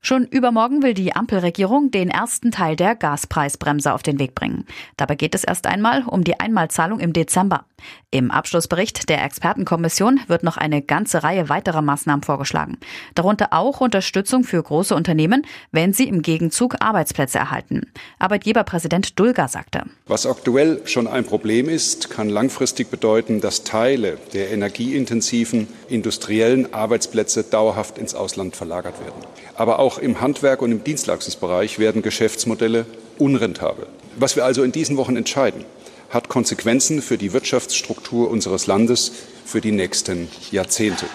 Schon übermorgen will die Ampelregierung den ersten Teil der Gaspreisbremse auf den Weg bringen. Dabei geht es erst einmal um die Einmalzahlung im Dezember. Im Abschlussbericht der Expertenkommission wird noch eine ganze Reihe weiterer Maßnahmen vorgeschlagen. Darunter auch Unterstützung für große Unternehmen, wenn sie im Gegenzug Arbeitsplätze erhalten. Arbeitgeberpräsident Dulger sagte. Was aktuell schon ein Problem ist, kann langfristig bedeuten, dass Teile der energieintensiven industriellen Arbeitsplätze dauerhaft ins Ausland verlagert werden. Aber auch im Handwerk und im Dienstleistungsbereich werden Geschäftsmodelle unrentabel. Was wir also in diesen Wochen entscheiden, hat Konsequenzen für die Wirtschaftsstruktur unseres Landes für die nächsten Jahrzehnte.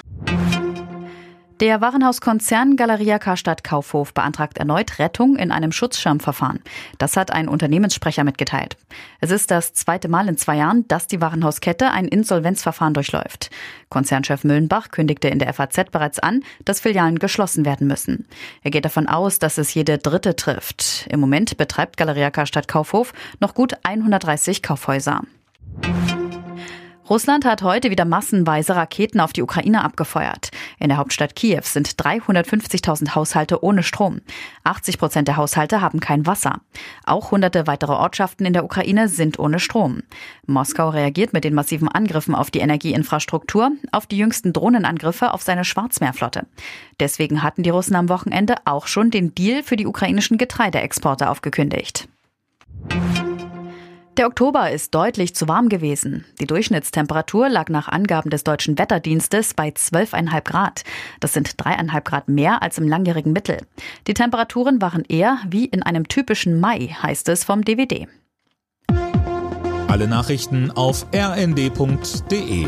Der Warenhauskonzern Galeria Karstadt Kaufhof beantragt erneut Rettung in einem Schutzschirmverfahren. Das hat ein Unternehmenssprecher mitgeteilt. Es ist das zweite Mal in zwei Jahren, dass die Warenhauskette ein Insolvenzverfahren durchläuft. Konzernchef Müllenbach kündigte in der FAZ bereits an, dass Filialen geschlossen werden müssen. Er geht davon aus, dass es jede dritte trifft. Im Moment betreibt Galeria Karstadt Kaufhof noch gut 130 Kaufhäuser. Russland hat heute wieder massenweise Raketen auf die Ukraine abgefeuert. In der Hauptstadt Kiew sind 350.000 Haushalte ohne Strom. 80 Prozent der Haushalte haben kein Wasser. Auch hunderte weitere Ortschaften in der Ukraine sind ohne Strom. Moskau reagiert mit den massiven Angriffen auf die Energieinfrastruktur, auf die jüngsten Drohnenangriffe auf seine Schwarzmeerflotte. Deswegen hatten die Russen am Wochenende auch schon den Deal für die ukrainischen Getreideexporte aufgekündigt. Der Oktober ist deutlich zu warm gewesen. Die Durchschnittstemperatur lag nach Angaben des deutschen Wetterdienstes bei 12,5 Grad. Das sind dreieinhalb Grad mehr als im langjährigen Mittel. Die Temperaturen waren eher wie in einem typischen Mai, heißt es vom DWD. Alle Nachrichten auf rnd.de